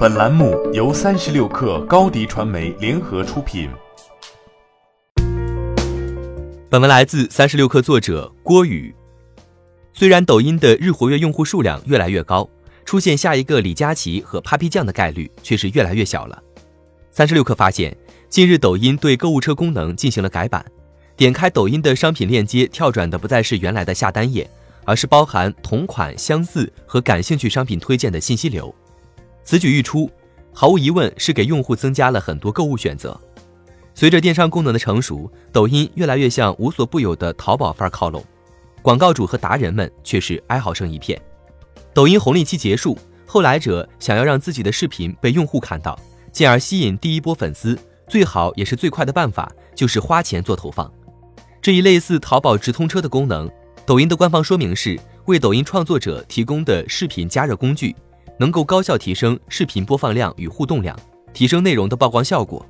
本栏目由三十六氪高低传媒联合出品。本文来自三十六氪作者郭宇。虽然抖音的日活跃用户数量越来越高，出现下一个李佳琦和 Papi 酱的概率却是越来越小了。三十六氪发现，近日抖音对购物车功能进行了改版，点开抖音的商品链接，跳转的不再是原来的下单页，而是包含同款、相似和感兴趣商品推荐的信息流。此举一出，毫无疑问是给用户增加了很多购物选择。随着电商功能的成熟，抖音越来越向无所不有的淘宝范儿靠拢，广告主和达人们却是哀嚎声一片。抖音红利期结束，后来者想要让自己的视频被用户看到，进而吸引第一波粉丝，最好也是最快的办法就是花钱做投放。这一类似淘宝直通车的功能，抖音的官方说明是为抖音创作者提供的视频加热工具。能够高效提升视频播放量与互动量，提升内容的曝光效果。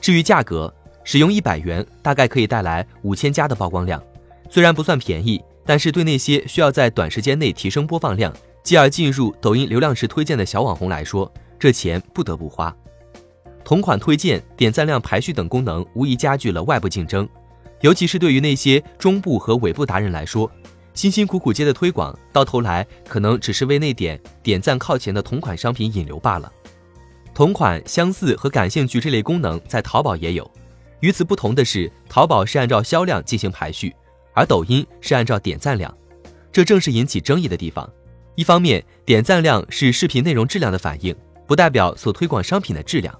至于价格，使用一百元大概可以带来五千加的曝光量，虽然不算便宜，但是对那些需要在短时间内提升播放量，继而进入抖音流量池推荐的小网红来说，这钱不得不花。同款推荐、点赞量排序等功能无疑加剧了外部竞争，尤其是对于那些中部和尾部达人来说。辛辛苦苦接的推广，到头来可能只是为那点点赞靠前的同款商品引流罢了。同款、相似和感兴趣这类功能在淘宝也有，与此不同的是，淘宝是按照销量进行排序，而抖音是按照点赞量。这正是引起争议的地方。一方面，点赞量是视频内容质量的反应，不代表所推广商品的质量。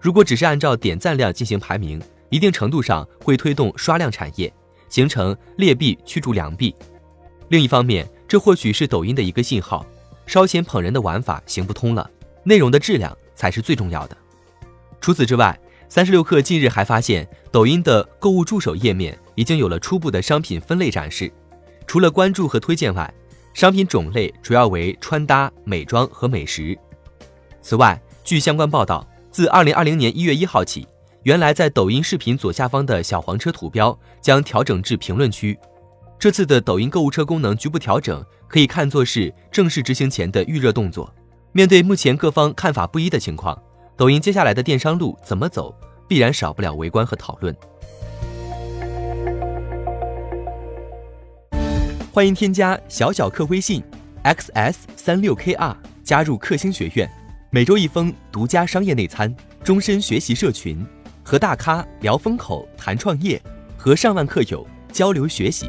如果只是按照点赞量进行排名，一定程度上会推动刷量产业，形成劣币驱逐良币。另一方面，这或许是抖音的一个信号，烧钱捧人的玩法行不通了，内容的质量才是最重要的。除此之外，三十六氪近日还发现，抖音的购物助手页面已经有了初步的商品分类展示，除了关注和推荐外，商品种类主要为穿搭、美妆和美食。此外，据相关报道，自二零二零年一月一号起，原来在抖音视频左下方的小黄车图标将调整至评论区。这次的抖音购物车功能局部调整，可以看作是正式执行前的预热动作。面对目前各方看法不一的情况，抖音接下来的电商路怎么走，必然少不了围观和讨论。欢迎添加小小客微信，xs 三六 kr，加入克星学院，每周一封独家商业内参，终身学习社群，和大咖聊风口、谈创业，和上万客友交流学习。